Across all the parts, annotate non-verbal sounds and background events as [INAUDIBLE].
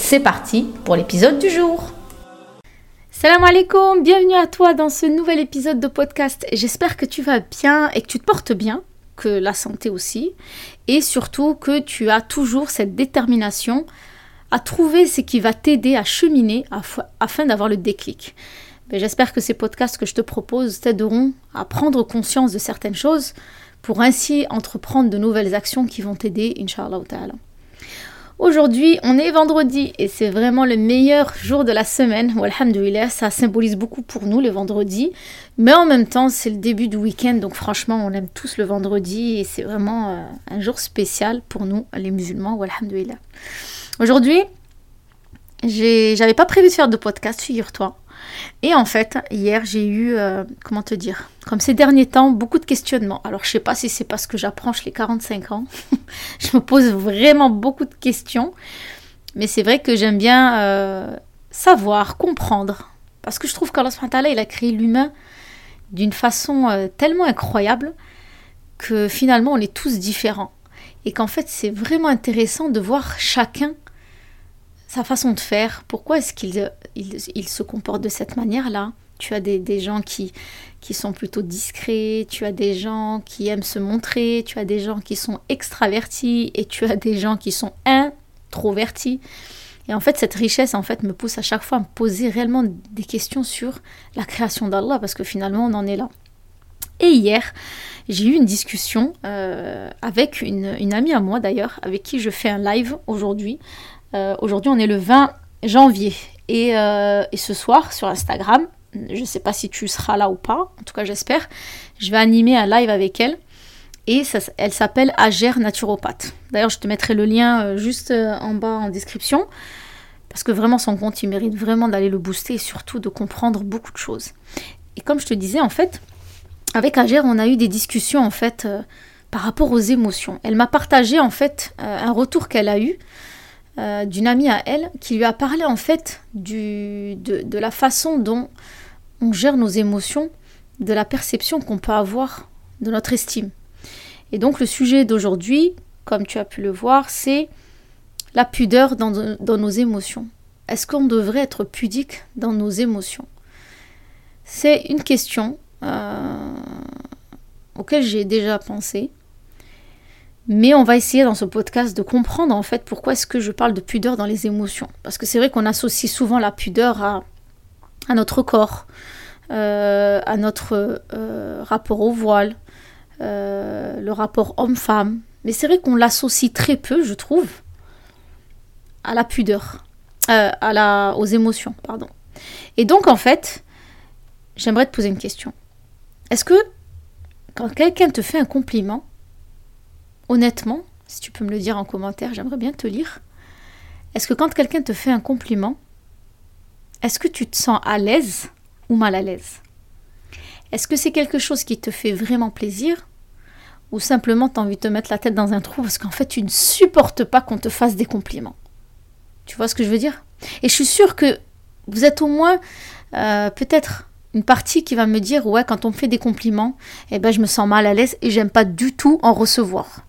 C'est parti pour l'épisode du jour. Salam alaikum, bienvenue à toi dans ce nouvel épisode de podcast. J'espère que tu vas bien et que tu te portes bien, que la santé aussi, et surtout que tu as toujours cette détermination à trouver ce qui va t'aider à cheminer afin d'avoir le déclic. Ben, j'espère que ces podcasts que je te propose t'aideront à prendre conscience de certaines choses pour ainsi entreprendre de nouvelles actions qui vont t'aider, Inch'Allah. Aujourd'hui, on est vendredi et c'est vraiment le meilleur jour de la semaine. Alhamdulillah, ça symbolise beaucoup pour nous le vendredi. Mais en même temps, c'est le début du week-end, donc franchement, on aime tous le vendredi et c'est vraiment euh, un jour spécial pour nous, les musulmans. Alhamdulillah. Aujourd'hui, j'avais pas prévu de faire de podcast, figure-toi. Et en fait, hier, j'ai eu, euh, comment te dire, comme ces derniers temps, beaucoup de questionnements. Alors, je sais pas si c'est parce que j'approche les 45 ans. [LAUGHS] je me pose vraiment beaucoup de questions. Mais c'est vrai que j'aime bien euh, savoir, comprendre. Parce que je trouve qu'Allah il a créé l'humain d'une façon euh, tellement incroyable que finalement, on est tous différents. Et qu'en fait, c'est vraiment intéressant de voir chacun sa façon de faire, pourquoi est-ce qu'il il, se comporte de cette manière-là? Tu as des, gens qui, qui sont plutôt discrets, tu as des gens qui aiment se montrer, tu as des gens qui sont extravertis et tu as des gens qui sont introvertis. Et en fait, cette richesse, en fait, me pousse à chaque fois à me poser réellement des questions sur la création d'Allah, parce que finalement, on en est là. Et hier, j'ai eu une discussion euh, avec une, une, amie à moi d'ailleurs, avec qui je fais un live aujourd'hui, euh, aujourd'hui, on est le 20 janvier. Euh, et, ce soir, sur Instagram, je ne sais pas si tu seras là ou pas, en tout cas j'espère, je vais animer un live avec elle. Et elle s'appelle Agère Naturopathe. D'ailleurs, je te mettrai le lien euh, juste en bas en description. Parce que vraiment, son compte, il mérite vraiment d'aller le booster et surtout de comprendre beaucoup de choses. Et comme je te disais, en fait, avec Agère, on a eu des discussions, en fait, par rapport aux émotions. Elle m'a partagé, en fait, un retour qu'elle a eu euh, d'une amie à elle qui lui a parlé en fait de, la façon dont on gère nos émotions, de la perception qu'on peut avoir de notre estime. Et donc le sujet d'aujourd'hui, comme tu as pu le voir, c'est la pudeur dans, nos émotions. Est-ce qu'on devrait être pudique dans nos émotions? C'est une question euh, auquel j'ai déjà pensé mais on va essayer dans ce podcast de comprendre en fait pourquoi est-ce que je parle de pudeur dans les émotions. Parce que c'est vrai qu'on associe souvent la pudeur à, notre corps, euh, à notre euh, rapport au voile, euh, le rapport homme-femme. Mais c'est vrai qu'on l'associe très peu, je trouve, à la pudeur, à la, aux émotions, pardon. Et donc en fait, j'aimerais te poser une question. Est-ce que quand quelqu'un te fait un compliment, honnêtement, si tu peux me le dire en commentaire, j'aimerais bien te lire. Est-ce que quand quelqu'un te fait un compliment, est-ce que tu te sens à l'aise ou mal à l'aise? Est-ce que c'est quelque chose qui te fait vraiment plaisir ou simplement tu as envie de te mettre la tête dans un trou parce qu'en fait tu ne supportes pas qu'on te fasse des compliments? Tu vois ce que je veux dire? Et je suis sûre que vous êtes au moins euh, peut-être une partie qui va me dire ouais quand on me fait des compliments, eh ben je me sens mal à l'aise et j'aime pas du tout en recevoir.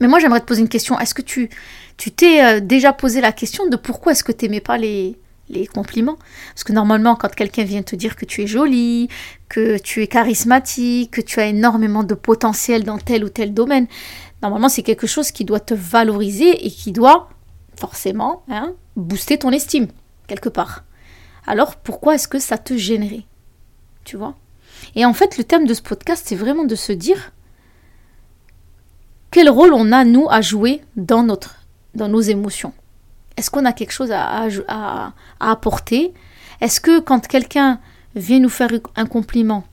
Mais moi, j'aimerais te poser une question. Est-ce que tu t'es euh, déjà posé la question de pourquoi est-ce que tu n'aimais pas les, les compliments? Parce que normalement, quand quelqu'un vient te dire que tu es jolie, que tu es charismatique, que tu as énormément de potentiel dans tel ou tel domaine, normalement, c'est quelque chose qui doit te valoriser et qui doit forcément hein, booster ton estime, quelque part. Alors, pourquoi est-ce que ça te gênerait? Tu vois? Et en fait, le thème de ce podcast, c'est vraiment de se dire quel rôle on a, nous, à jouer dans, nos émotions? Est-ce qu'on a quelque chose à, à, apporter? Est-ce que quand quelqu'un vient nous faire un compliment,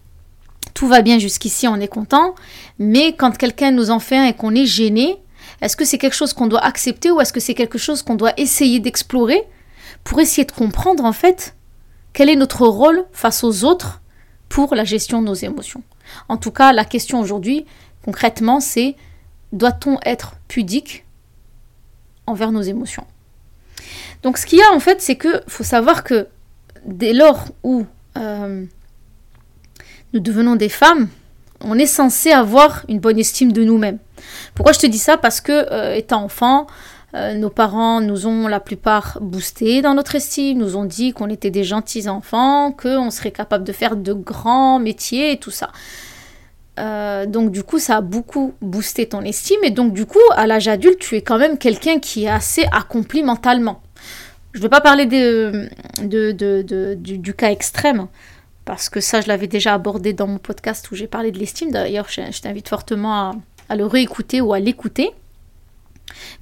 tout va bien jusqu'ici, on est content, mais quand quelqu'un nous en fait un et qu'on est gêné, est-ce que c'est quelque chose qu'on doit accepter ou est-ce que c'est quelque chose qu'on doit essayer d'explorer pour essayer de comprendre en fait quel est notre rôle face aux autres pour la gestion de nos émotions? En tout cas, la question aujourd'hui, concrètement, c'est doit-on être pudique envers nos émotions? Donc ce qu'il y a en fait, c'est que faut savoir que dès lors où euh, nous devenons des femmes, on est censé avoir une bonne estime de nous-mêmes. Pourquoi je te dis ça? Parce que euh, étant enfant, euh, nos parents nous ont la plupart boosté dans notre estime, nous ont dit qu'on était des gentils enfants, qu'on serait capable de faire de grands métiers et tout ça. Euh, donc du coup, ça a beaucoup boosté ton estime et donc du coup, à l'âge adulte, tu es quand même quelqu'un qui est assez accompli mentalement. Je ne vais pas parler du, cas extrême, parce que ça, je l'avais déjà abordé dans mon podcast où j'ai parlé de l'estime. D'ailleurs, je, t'invite fortement à, le réécouter ou à l'écouter.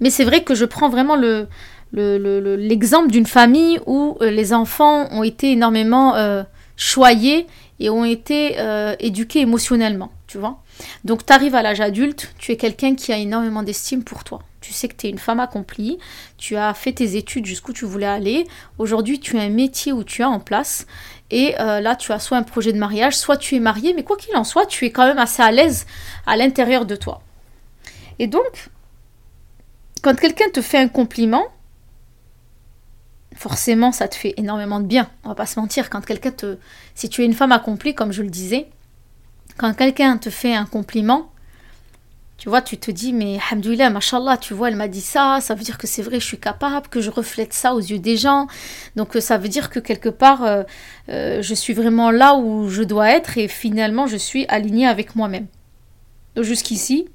Mais c'est vrai que je prends vraiment le, l'exemple d'une famille où euh, les enfants ont été énormément euh, choyés et ont été éduqués émotionnellement, tu. Donc tu arrives à l'âge adulte, tu es quelqu'un qui a énormément d'estime pour toi. Tu sais que tu es une femme accomplie, tu as fait tes études jusqu'où tu voulais aller. Aujourd'hui, tu as un métier où tu es en place et euh, là, tu as soit un projet de mariage, soit tu es marié, mais quoi qu'il en soit, tu es quand même assez à l'aise à l'intérieur de toi. Et donc, quand quelqu'un te fait un compliment, forcément, ça te fait énormément de bien. On va pas se mentir. Quand quelqu'un te. Si tu es une femme accomplie, comme je le disais, quand quelqu'un te fait un compliment, tu vois, tu te dis, mais Alhamdoulilah, machallah, tu vois, elle m'a dit ça, ça veut dire que c'est vrai, je suis capable, que je reflète ça aux yeux des gens. Donc euh, ça veut dire que quelque part, euh, euh, je suis vraiment là où je dois être et finalement, je suis alignée avec moi-même. Jusqu'ici,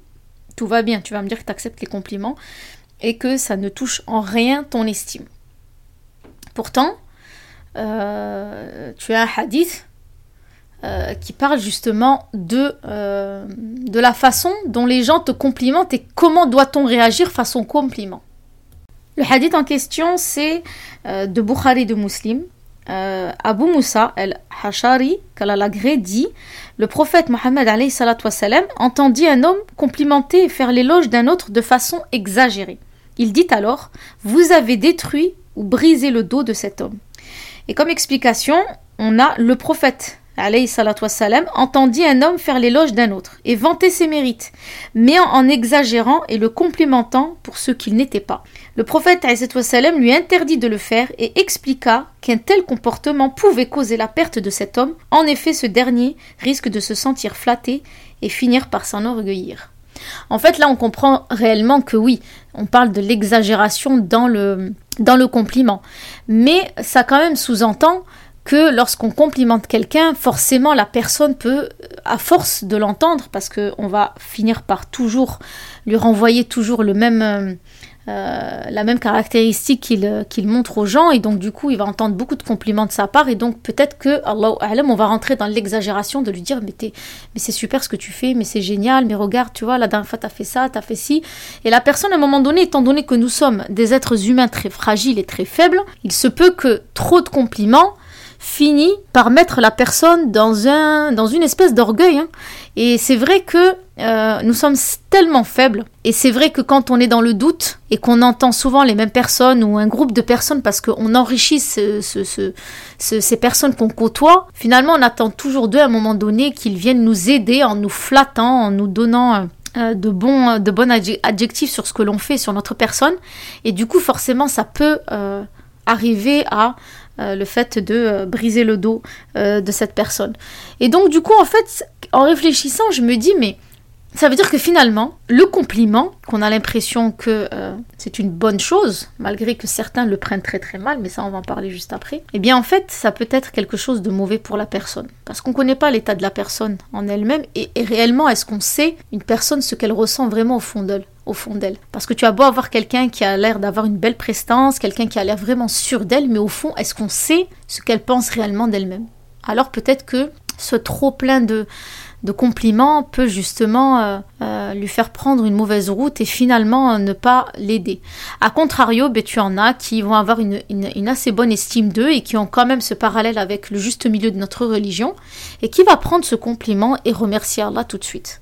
tout va bien. Tu vas me dire que tu acceptes les compliments et que ça ne touche en rien ton estime. Pourtant, tu as un hadith euh, qui parle justement de, euh, de la façon dont les gens te complimentent et comment doit-on réagir face aux compliments. Le hadith en question, c'est euh, de Bukhari de Muslim. Abu Musa al-Hashari, Kalalagré, dit Le prophète Mohammed entendit un homme complimenter et faire l'éloge d'un autre de façon exagérée. Il dit alors Vous avez détruit ou brisé le dos de cet homme. Et comme explication, on a le prophète wassalam, entendit un homme faire l'éloge d'un autre et vanter ses mérites, mais en, exagérant et le complimentant pour ce qu'il n'était pas. Le prophète wassalam, lui interdit de le faire et expliqua qu'un tel comportement pouvait causer la perte de cet homme. En effet, ce dernier risque de se sentir flatté et finir par s'enorgueillir. En fait, là, on comprend réellement que oui, on parle de l'exagération dans le, dans le compliment. Mais ça quand même sous-entend que lorsqu'on complimente quelqu'un, forcément la personne peut, à force de l'entendre, parce qu'on va finir par toujours lui renvoyer toujours euh, euh, la même caractéristique qu'il montre aux gens, et donc du coup il va entendre beaucoup de compliments de sa part, et donc peut-être que, Allah on va rentrer dans l'exagération de lui dire mais, mais c'est super ce que tu fais, mais c'est génial, mais regarde, tu vois, la dernière fois t'as fait ça, t'as fait ci, et la personne à un moment donné, étant donné que nous sommes des êtres humains très fragiles et très faibles, il se peut que trop de compliments finit par mettre la personne dans, un, dans une espèce d'orgueil. Hein. Et c'est vrai que euh, nous sommes tellement faibles. Et c'est vrai que quand on est dans le doute et qu'on entend souvent les mêmes personnes ou un groupe de personnes parce qu'on enrichit ce, ces personnes qu'on côtoie, finalement on attend toujours d'eux à un moment donné qu'ils viennent nous aider en nous flattant, en nous donnant euh, de bons, de bons adjectifs sur ce que l'on fait, sur notre personne. Et du coup, forcément, ça peut euh, arriver à euh, le fait de euh, briser le dos euh, de cette personne. Et donc du coup, en fait, en réfléchissant, je me dis, mais ça veut dire que finalement, le compliment, qu'on a l'impression que c'est une bonne chose, malgré que certains le prennent très très mal, mais ça on va en parler juste après, eh bien en fait, ça peut être quelque chose de mauvais pour la personne. Parce qu'on ne connaît pas l'état de la personne en elle-même, et réellement, est-ce qu'on sait une personne ce qu'elle ressent vraiment au fond d'elle au fond d'elle? Parce que tu as beau avoir quelqu'un qui a l'air d'avoir une belle prestance, quelqu'un qui a l'air vraiment sûr d'elle, mais au fond, est-ce qu'on sait ce qu'elle pense réellement d'elle-même? Alors peut-être que ce trop plein de, compliments peut justement euh, euh, lui faire prendre une mauvaise route et finalement ne pas l'aider. A contrario, ben, tu en as qui vont avoir une, assez bonne estime d'eux et qui ont quand même ce parallèle avec le juste milieu de notre religion et qui va prendre ce compliment et remercier Allah tout de suite.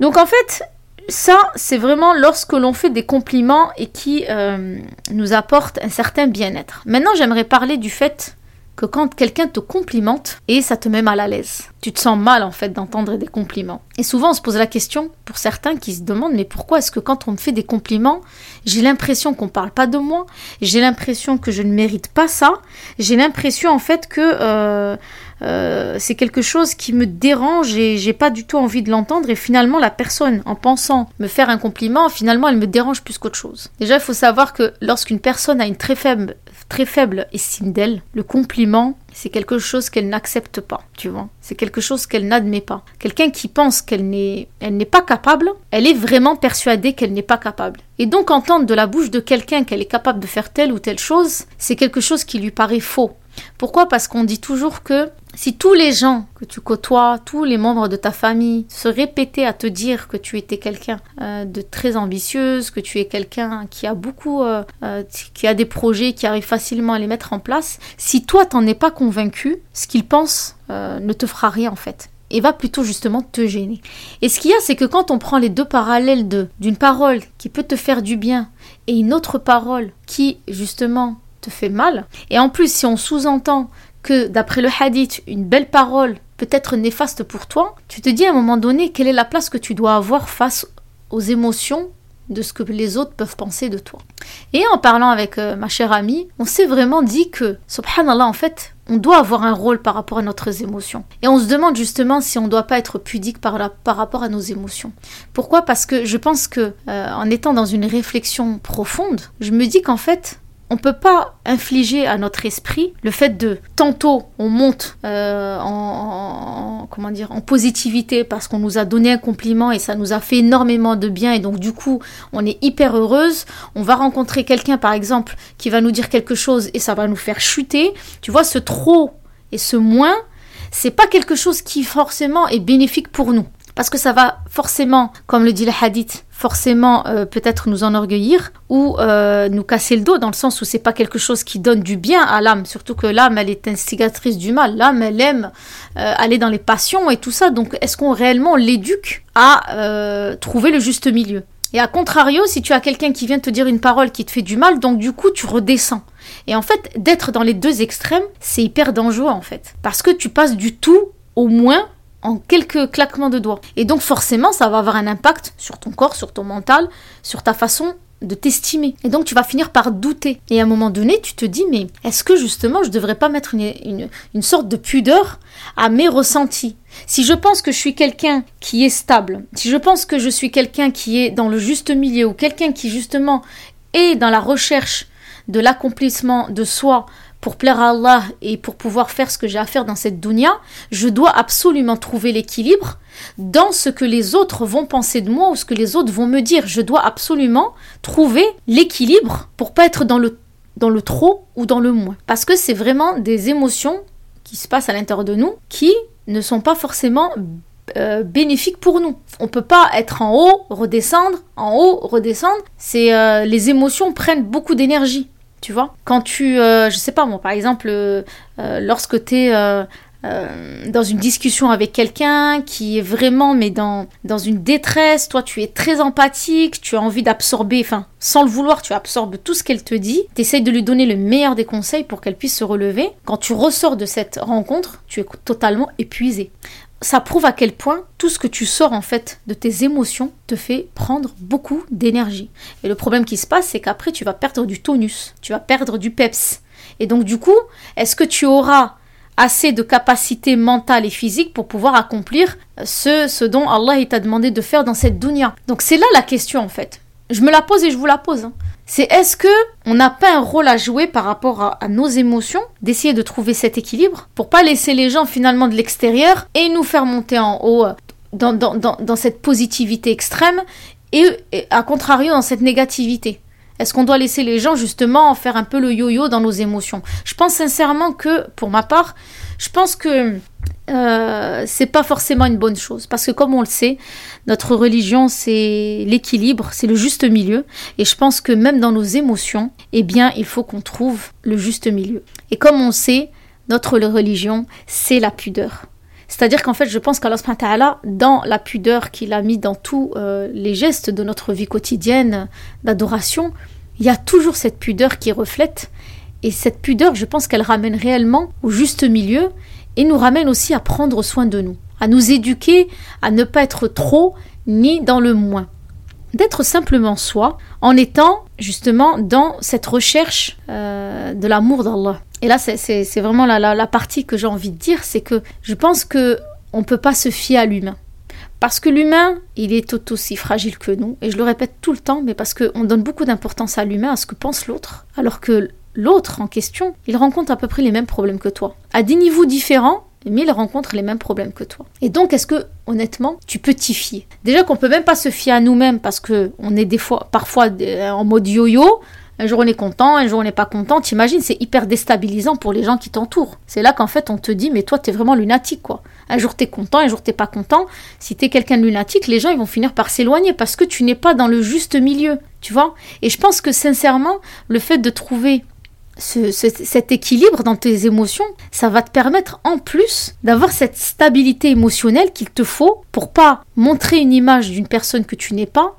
Donc en fait, ça, c'est vraiment lorsque l'on fait des compliments et qui euh, nous apportent un certain bien-être. Maintenant, j'aimerais parler du fait que quand quelqu'un te complimente et ça te met mal à l'aise. Tu te sens mal en fait d'entendre des compliments. Et souvent on se pose la question pour certains qui se demandent mais pourquoi est-ce que quand on me fait des compliments, j'ai l'impression qu'on parle pas de moi, j'ai l'impression que je ne mérite pas ça, j'ai l'impression en fait que euh, euh, c'est quelque chose qui me dérange et j'ai pas du tout envie de l'entendre et finalement la personne en pensant me faire un compliment finalement elle me dérange plus qu'autre chose. Déjà il faut savoir que lorsqu'une personne a une très faible très faible estime d'elle, le compliment c'est quelque chose qu'elle n'accepte pas, tu vois. C'est quelque chose qu'elle n'admet pas. Quelqu'un qui pense qu'elle n'est, elle n'est pas capable, elle est vraiment persuadée qu'elle n'est pas capable. Et donc entendre de la bouche de quelqu'un qu'elle est capable de faire telle ou telle chose, c'est quelque chose qui lui paraît faux. Pourquoi? Parce qu'on dit toujours que si tous les gens que tu côtoies, tous les membres de ta famille se répétaient à te dire que tu étais quelqu'un euh, de très ambitieuse, que tu es quelqu'un qui a beaucoup, euh, euh, qui a des projets, qui arrive facilement à les mettre en place, si toi t'en es pas convaincu, ce qu'ils pensent ne te fera rien en fait et va plutôt justement te gêner. Et ce qu'il y a, c'est que quand on prend les deux parallèles de d'une parole qui peut te faire du bien et une autre parole qui justement te fait mal, et en plus si on sous-entend que d'après le hadith, une belle parole peut être néfaste pour toi, tu te dis à un moment donné quelle est la place que tu dois avoir face aux émotions de ce que les autres peuvent penser de toi. Et en parlant avec euh, ma chère amie, on s'est vraiment dit que, subhanallah, en fait, on doit avoir un rôle par rapport à nos émotions. Et on se demande justement si on ne doit pas être pudique par, par, rapport à nos émotions. Pourquoi? Parce que je pense que, euh, en étant dans une réflexion profonde, je me dis qu'en fait, on peut pas infliger à notre esprit le fait de tantôt on monte euh, en, comment dire en positivité parce qu'on nous a donné un compliment et ça nous a fait énormément de bien et donc du coup on est hyper heureuse. On va rencontrer quelqu'un par exemple qui va nous dire quelque chose et ça va nous faire chuter. Tu vois ce trop et ce moins, c'est pas quelque chose qui forcément est bénéfique pour nous parce que ça va forcément, comme le dit le hadith, forcément euh, peut-être nous enorgueillir ou euh, nous casser le dos dans le sens où c'est pas quelque chose qui donne du bien à l'âme, surtout que l'âme elle est instigatrice du mal, l'âme elle aime euh, aller dans les passions et tout ça, donc est-ce qu'on réellement l'éduque à trouver le juste milieu? Et à contrario, si tu as quelqu'un qui vient te dire une parole qui te fait du mal, donc du coup tu redescends. Et en fait, d'être dans les deux extrêmes, c'est hyper dangereux en fait. Parce que tu passes du tout au moins en quelques claquements de doigts. Et donc forcément, ça va avoir un impact sur ton corps, sur ton mental, sur ta façon de t'estimer. Et donc tu vas finir par douter. Et à un moment donné, tu te dis, mais est-ce que justement je devrais pas mettre une, une, sorte de pudeur à mes ressentis? Si je pense que je suis quelqu'un qui est stable, si je pense que je suis quelqu'un qui est dans le juste milieu, ou quelqu'un qui justement est dans la recherche de l'accomplissement de soi pour plaire à Allah et pour pouvoir faire ce que j'ai à faire dans cette dunya, je dois absolument trouver l'équilibre dans ce que les autres vont penser de moi ou ce que les autres vont me dire. Je dois absolument trouver l'équilibre pour pas être dans le, dans le trop ou dans le moins. Parce que c'est vraiment des émotions qui se passent à l'intérieur de nous qui ne sont pas forcément euh, bénéfiques pour nous. On peut pas être en haut, redescendre, en haut, redescendre. C'est euh, les émotions prennent beaucoup d'énergie tu vois. Quand tu, euh, je sais pas moi, par exemple, euh, euh, lorsque tu es dans une discussion avec quelqu'un qui est vraiment, mais dans, dans une détresse, toi tu es très empathique, tu as envie d'absorber, enfin, sans le vouloir, tu absorbes tout ce qu'elle te dit, tu essayes de lui donner le meilleur des conseils pour qu'elle puisse se relever. Quand tu ressors de cette rencontre, tu es totalement épuisé ça prouve à quel point tout ce que tu sors en fait de tes émotions te fait prendre beaucoup d'énergie. Et le problème qui se passe, c'est qu'après tu vas perdre du tonus, tu vas perdre du peps. Et donc du coup, est-ce que tu auras assez de capacité mentale et physique pour pouvoir accomplir ce, ce dont Allah t'a demandé de faire dans cette dunya? Donc c'est là la question en fait. Je me la pose et je vous la pose. Hein c'est est-ce que on n'a pas un rôle à jouer par rapport à, nos émotions, d'essayer de trouver cet équilibre pour pas laisser les gens finalement de l'extérieur et nous faire monter en haut euh, dans, cette positivité extrême et, à contrario dans cette négativité? Est-ce qu'on doit laisser les gens justement faire un peu le yo-yo dans nos émotions? Je pense sincèrement que, pour ma part, je pense que euh, c'est pas forcément une bonne chose. Parce que comme on le sait, notre religion, c'est l'équilibre, c'est le juste milieu. Et je pense que même dans nos émotions, eh bien, il faut qu'on trouve le juste milieu. Et comme on sait, notre religion, c'est la pudeur. C'est-à-dire qu'en fait, je pense qu'Allah, dans la pudeur qu'il a mis dans tous euh, les gestes de notre vie quotidienne d'adoration, il y a toujours cette pudeur qui reflète. Et cette pudeur, je pense qu'elle ramène réellement au juste milieu et nous ramène aussi à prendre soin de nous, à nous éduquer, à ne pas être trop ni dans le moins. D'être simplement soi en étant justement dans cette recherche euh, de l'amour d'Allah. Et là, c'est vraiment la, la, partie que j'ai envie de dire, c'est que je pense que on peut pas se fier à l'humain. Parce que l'humain, il est tout aussi fragile que nous. Et je le répète tout le temps, mais parce qu'on donne beaucoup d'importance à l'humain, à ce que pense l'autre. Alors que l'autre en question, il rencontre à peu près les mêmes problèmes que toi. À des niveaux différents, mais il rencontre les mêmes problèmes que toi. Et donc, est-ce que, honnêtement, tu peux t'y fier? Déjà qu'on peut même pas se fier à nous-mêmes parce que on est des fois, parfois en mode yo-yo. Un jour on est content, un jour on n'est pas content. T'imagines, c'est hyper déstabilisant pour les gens qui t'entourent. C'est là qu'en fait on te dit, mais toi t'es vraiment lunatique quoi. Un jour t'es content, un jour t'es pas content. Si t'es quelqu'un de lunatique, les gens ils vont finir par s'éloigner parce que tu n'es pas dans le juste milieu, tu vois? Et je pense que sincèrement, le fait de trouver cet équilibre dans tes émotions, ça va te permettre en plus d'avoir cette stabilité émotionnelle qu'il te faut pour pas montrer une image d'une personne que tu n'es pas,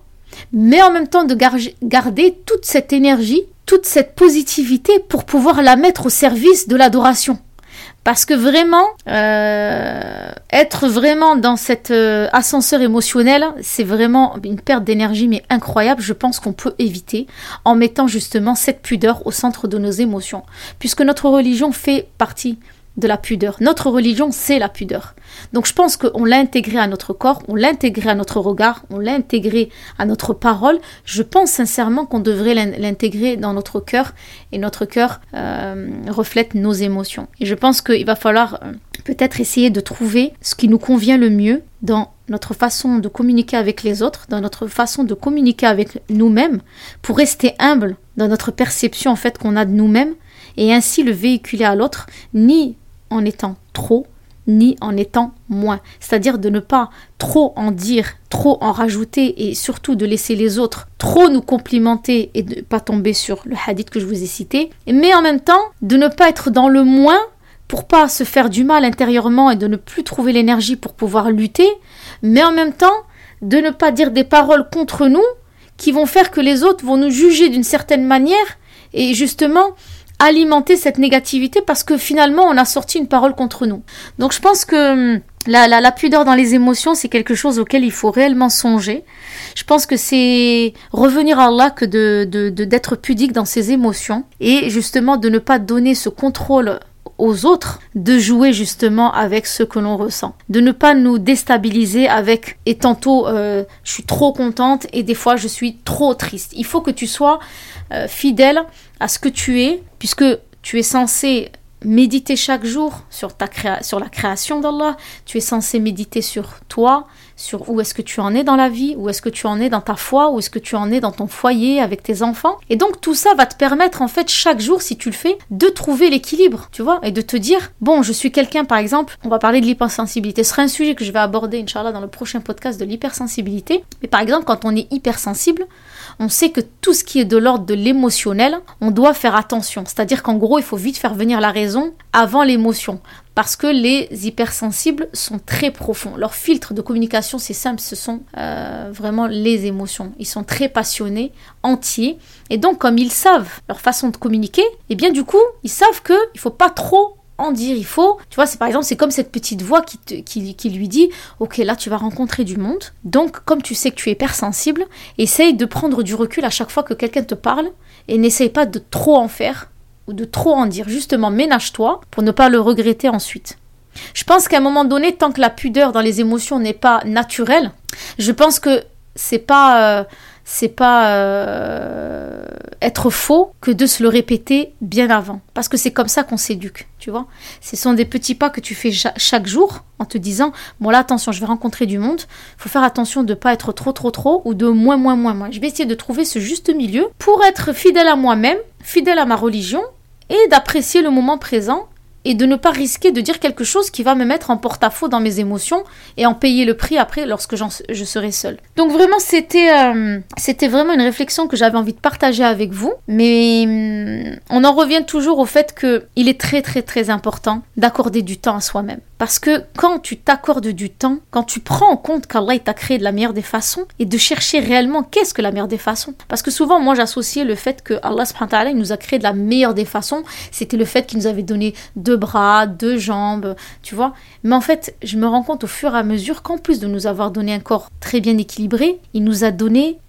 mais en même temps de garder toute cette énergie, toute cette positivité pour pouvoir la mettre au service de l'adoration. Parce que vraiment, euh, être vraiment dans cet euh, ascenseur émotionnel, c'est vraiment une perte d'énergie, mais incroyable. Je pense qu'on peut éviter en mettant justement cette pudeur au centre de nos émotions. Puisque notre religion fait partie de la pudeur. Notre religion, c'est la pudeur. Donc je pense qu'on l'a intégré à notre corps, on l'a intégré à notre regard, on l'a intégré à notre parole. Je pense sincèrement qu'on devrait l'intégrer dans notre cœur et notre cœur euh, reflète nos émotions. Et je pense qu'il va falloir euh, peut-être essayer de trouver ce qui nous convient le mieux dans notre façon de communiquer avec les autres, dans notre façon de communiquer avec nous-mêmes, pour rester humble dans notre perception en fait qu'on a de nous-mêmes et ainsi le véhiculer à l'autre, ni en étant trop ni en étant moins. C'est-à-dire de ne pas trop en dire, trop en rajouter et surtout de laisser les autres trop nous complimenter et de ne pas tomber sur le hadith que je vous ai cité. Mais en même temps, de ne pas être dans le moins pour pas se faire du mal intérieurement et de ne plus trouver l'énergie pour pouvoir lutter, mais en même temps de ne pas dire des paroles contre nous qui vont faire que les autres vont nous juger d'une certaine manière et justement alimenter cette négativité parce que finalement on a sorti une parole contre nous. Donc je pense que hum, la, la, pudeur dans les émotions, c'est quelque chose auquel il faut réellement songer. Je pense que c'est revenir à Allah que de, d'être pudique dans ses émotions et justement de ne pas donner ce contrôle aux autres de jouer justement avec ce que l'on ressent, de ne pas nous déstabiliser avec et tantôt euh, je suis trop contente et des fois je suis trop triste. Il faut que tu sois euh, fidèle à ce que tu es, puisque tu es censé méditer chaque jour sur, ta sur la création d'Allah, tu es censé méditer sur toi, sur où est-ce que tu en es dans la vie, où est-ce que tu en es dans ta foi, où est-ce que tu en es dans ton foyer avec tes enfants. Et donc tout ça va te permettre en fait chaque jour, si tu le fais, de trouver l'équilibre, tu vois, et de te dire, bon, je suis quelqu'un par exemple, on va parler de l'hypersensibilité, ce sera un sujet que je vais aborder, Inch'Allah, dans le prochain podcast de l'hypersensibilité. Mais par exemple, quand on est hypersensible, on sait que tout ce qui est de l'ordre de l'émotionnel, on doit faire attention. C'est-à-dire qu'en gros, il faut vite faire venir la raison avant l'émotion. Parce que les hypersensibles sont très profonds. Leur filtre de communication, c'est simple, ce sont euh, vraiment les émotions. Ils sont très passionnés, entiers. Et donc, comme ils savent leur façon de communiquer, et eh bien du coup, ils savent qu'il ne faut pas trop en dire il faut. Tu vois, c'est par exemple, c'est comme cette petite voix qui, qui, lui dit Ok, là, tu vas rencontrer du monde. Donc, comme tu sais que tu es hypersensible, essaye de prendre du recul à chaque fois que quelqu'un te parle et n'essaye pas de trop en faire ou de trop en dire. Justement, ménage-toi pour ne pas le regretter ensuite. Je pense qu'à un moment donné, tant que la pudeur dans les émotions n'est pas naturelle, je pense que c'est pas. Euh, c'est pas euh, être faux que de se le répéter bien avant. Parce que c'est comme ça qu'on s'éduque, tu vois. Ce sont des petits pas que tu fais chaque jour en te disant, bon là attention, je vais rencontrer du monde, faut faire attention de ne pas être trop trop trop ou de moins moins moins moins. Je vais essayer de trouver ce juste milieu pour être fidèle à moi-même, fidèle à ma religion et d'apprécier le moment présent et de ne pas risquer de dire quelque chose qui va me mettre en porte-à-faux dans mes émotions et en payer le prix après lorsque je serai seule. Donc vraiment, c'était euh, c'était vraiment une réflexion que j'avais envie de partager avec vous. Mais hum, on en revient toujours au fait que il est très très très important d'accorder du temps à soi-même. Parce que quand tu t'accordes du temps, quand tu prends en compte qu'Allah t'a créé de la meilleure des façons et de chercher réellement qu'est-ce que la meilleure des façons. Parce que souvent, moi, j'associais le fait que Allah il nous a créé de la meilleure des façons, c'était le fait qu'il nous avait donné deux bras, deux jambes, tu vois. Mais en fait, je me rends compte au fur et à mesure qu'en plus de nous avoir donné un corps très bien équilibré, il nous a donné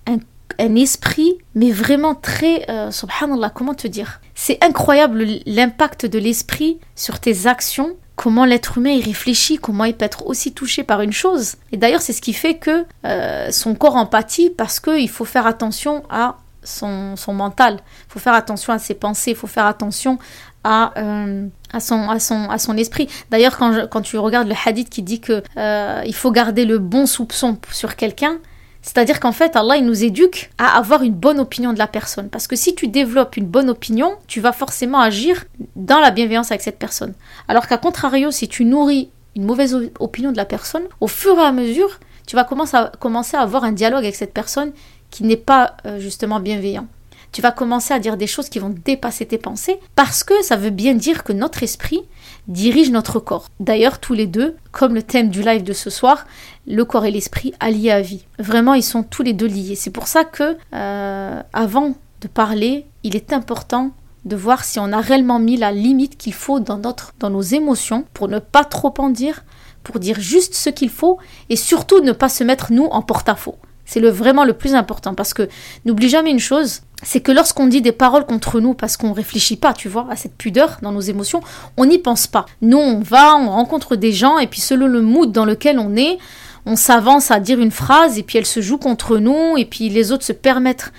un esprit, mais vraiment très, euh, subhanallah, comment te dire? C'est incroyable l'impact de l'esprit sur tes actions comment l'être humain y réfléchit, comment il peut être aussi touché par une chose. Et d'ailleurs, c'est ce qui fait que euh, son corps empathie parce qu'il faut faire attention à son, mental, il faut faire attention à ses pensées, il faut faire attention à, euh, à, son, à, son, à son esprit. D'ailleurs, quand, quand tu regardes le hadith qui dit que euh, il faut garder le bon soupçon sur quelqu'un, c'est-à-dire qu'en fait, Allah, il nous éduque à avoir une bonne opinion de la personne. Parce que si tu développes une bonne opinion, tu vas forcément agir dans la bienveillance avec cette personne. Alors qu'à contrario, si tu nourris une mauvaise opinion de la personne, au fur et à mesure, tu vas commencer à, avoir un dialogue avec cette personne qui n'est pas euh, justement bienveillant tu vas commencer à dire des choses qui vont dépasser tes pensées parce que ça veut bien dire que notre esprit dirige notre corps. D'ailleurs, tous les deux, comme le thème du live de ce soir, le corps et l'esprit alliés à vie. Vraiment, ils sont tous les deux liés. C'est pour ça que, euh, avant de parler, il est important de voir si on a réellement mis la limite qu'il faut dans, notre, dans nos émotions pour ne pas trop en dire, pour dire juste ce qu'il faut et surtout ne pas se mettre nous en porte-à-faux. C'est vraiment le plus important parce que n'oublie jamais une chose, c'est que lorsqu'on dit des paroles contre nous parce qu'on réfléchit pas, tu vois, à cette pudeur dans nos émotions, on n'y pense pas. Nous, on va, on rencontre des gens et puis selon le mood dans lequel on est, on s'avance à dire une phrase et puis elle se joue contre nous et puis les autres se permettent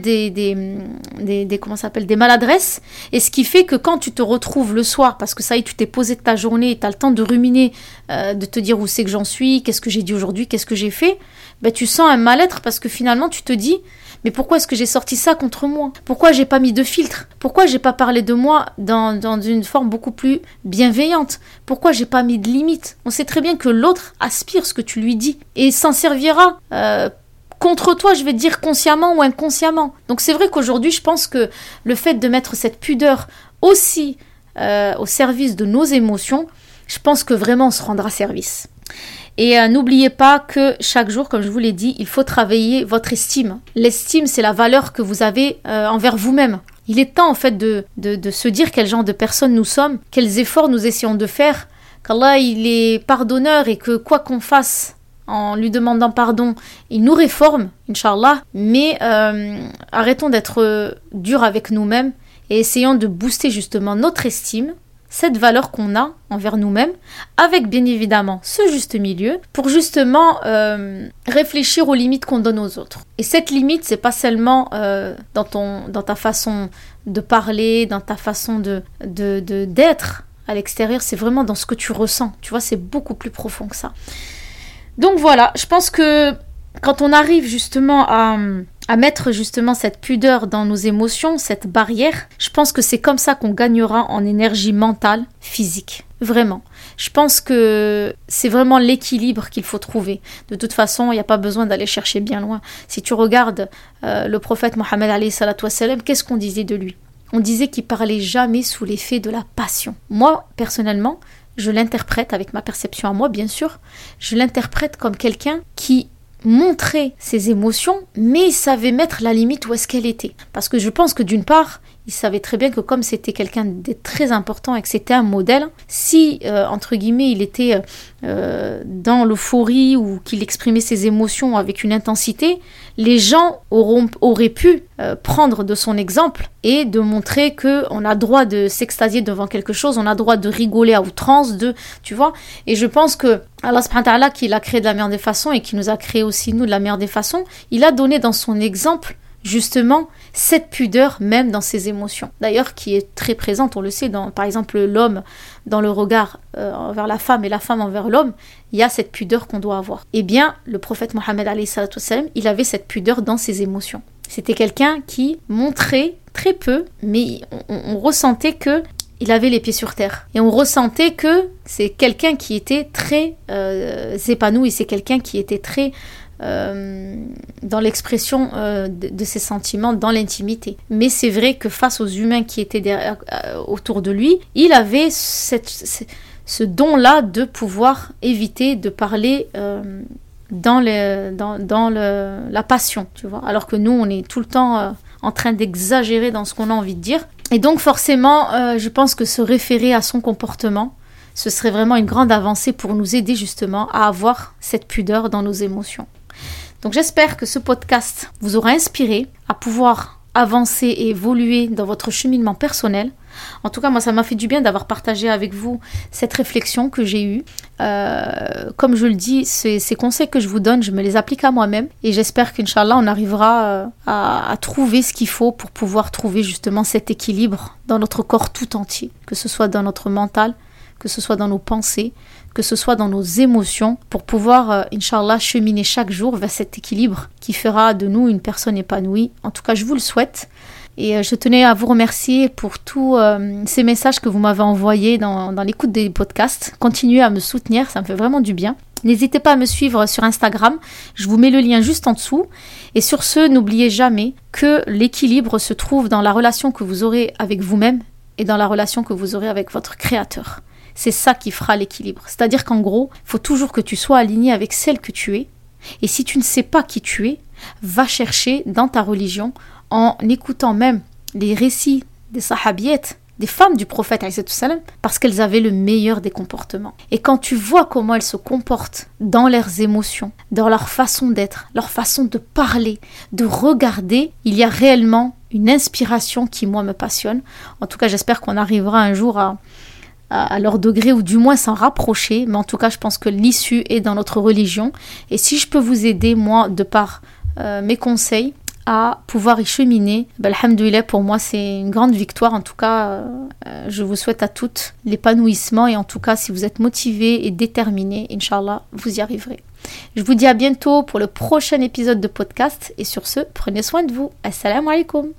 des des, des, comment s'appelle des maladresses et ce qui fait que quand tu te retrouves le soir parce que ça y est tu t'es posé de ta journée et tu as le temps de ruminer euh, de te dire où c'est que j'en suis qu'est-ce que j'ai dit aujourd'hui qu'est-ce que j'ai fait ben tu sens un mal-être parce que finalement tu te dis mais pourquoi est-ce que j'ai sorti ça contre moi? Pourquoi j'ai pas mis de filtre? Pourquoi j'ai pas parlé de moi dans, une forme beaucoup plus bienveillante? Pourquoi j'ai pas mis de limite On sait très bien que l'autre aspire ce que tu lui dis et s'en servira. Euh, contre toi, je vais dire consciemment ou inconsciemment. Donc c'est vrai qu'aujourd'hui, je pense que le fait de mettre cette pudeur aussi euh, au service de nos émotions, je pense que vraiment on se rendra service. Et euh, n'oubliez pas que chaque jour, comme je vous l'ai dit, il faut travailler votre estime. L'estime, c'est la valeur que vous avez euh, envers vous-même. Il est temps en fait de, de, se dire quel genre de personne nous sommes, quels efforts nous essayons de faire, qu'Allah il est pardonneur et que quoi qu'on fasse en lui demandant pardon, il nous réforme, Inch'Allah, mais euh, arrêtons d'être durs avec nous-mêmes et essayons de booster justement notre estime cette valeur qu'on a envers nous-mêmes, avec bien évidemment ce juste milieu, pour justement euh, réfléchir aux limites qu'on donne aux autres. Et cette limite, c'est pas seulement euh, dans, ton, dans ta façon de parler, dans ta façon de d'être à l'extérieur, c'est vraiment dans ce que tu ressens. Tu vois, c'est beaucoup plus profond que ça. Donc voilà, je pense que quand on arrive justement à à mettre justement cette pudeur dans nos émotions, cette barrière, je pense que c'est comme ça qu'on gagnera en énergie mentale, physique. Vraiment. Je pense que c'est vraiment l'équilibre qu'il faut trouver. De toute façon, il n'y a pas besoin d'aller chercher bien loin. Si tu regardes euh, le prophète Mohammed qu'est-ce qu'on disait de lui? On disait qu'il parlait jamais sous l'effet de la passion. Moi, personnellement, je l'interprète avec ma perception à moi, bien sûr, je l'interprète comme quelqu'un qui montrer ses émotions, mais il savait mettre la limite où est-ce qu'elle était. Parce que je pense que d'une part, il savait très bien que comme c'était quelqu'un de très important et que c'était un modèle, si, euh, entre guillemets, il était euh, dans l'euphorie ou qu'il exprimait ses émotions avec une intensité, les gens auront, auraient pu euh, prendre de son exemple et de montrer que on a droit de s'extasier devant quelque chose, on a droit de rigoler à outrance, de, tu vois. Et je pense que Allah subhanahu qui l'a créé de la meilleure des façons et qui nous a créé aussi nous de la meilleure des façons, il a donné dans son exemple justement cette pudeur même dans ses émotions. D'ailleurs, qui est très présente, on le sait, dans, par exemple l'homme dans le regard euh, envers la femme et la femme envers l'homme, il y a cette pudeur qu'on doit avoir. Eh bien, le prophète Mohammed, il avait cette pudeur dans ses émotions. C'était quelqu'un qui montrait très peu, mais on, ressentait que il avait les pieds sur terre. Et on ressentait que c'est quelqu'un qui était très euh, épanoui, c'est quelqu'un qui était très dans l'expression euh, de, ses sentiments, dans l'intimité. Mais c'est vrai que face aux humains qui étaient derrière, euh, autour de lui, il avait ce don-là de pouvoir éviter de parler dans, la passion, tu vois. Alors que nous, on est tout le temps en train d'exagérer dans ce qu'on a envie de dire. Et donc forcément, je pense que se référer à son comportement, ce serait vraiment une grande avancée pour nous aider justement à avoir cette pudeur dans nos émotions. Donc j'espère que ce podcast vous aura inspiré à pouvoir avancer et évoluer dans votre cheminement personnel. En tout cas, moi, ça m'a fait du bien d'avoir partagé avec vous cette réflexion que j'ai eue. Euh, comme je le dis, ces, conseils que je vous donne, je me les applique à moi-même et j'espère qu'Inch'Allah, on arrivera euh, à, à trouver ce qu'il faut pour pouvoir trouver justement cet équilibre dans notre corps tout entier, que ce soit dans notre mental, que ce soit dans nos pensées, que ce soit dans nos émotions, pour pouvoir, euh, Inch'Allah, cheminer chaque jour vers cet équilibre qui fera de nous une personne épanouie. En tout cas, je vous le souhaite. Et euh, je tenais à vous remercier pour tous euh, ces messages que vous m'avez envoyés dans, dans l'écoute des podcasts. Continuez à me soutenir, ça me fait vraiment du bien. N'hésitez pas à me suivre sur Instagram, je vous mets le lien juste en dessous. Et sur ce, n'oubliez jamais que l'équilibre se trouve dans la relation que vous aurez avec vous-même et dans la relation que vous aurez avec votre Créateur c'est ça qui fera l'équilibre. C'est-à-dire qu'en gros, il faut toujours que tu sois aligné avec celle que tu es. Et si tu ne sais pas qui tu es, va chercher dans ta religion en écoutant même les récits des sahabiettes, des femmes du prophète parce qu'elles avaient le meilleur des comportements. Et quand tu vois comment elles se comportent dans leurs émotions, dans leur façon d'être, leur façon de parler, de regarder, il y a réellement une inspiration qui moi me passionne. En tout cas, j'espère qu'on arrivera un jour à, à, leur degré ou du moins s'en rapprocher. Mais en tout cas, je pense que l'issue est dans notre religion. Et si je peux vous aider, moi, de par euh, mes conseils, à pouvoir y cheminer, ben, alhamdoulilah, pour moi, c'est une grande victoire. En tout cas, euh, je vous souhaite à toutes l'épanouissement. Et en tout cas, si vous êtes motivés et déterminés, Inch'Allah, vous y arriverez. Je vous dis à bientôt pour le prochain épisode de podcast. Et sur ce, prenez soin de vous. Assalamu alaikum.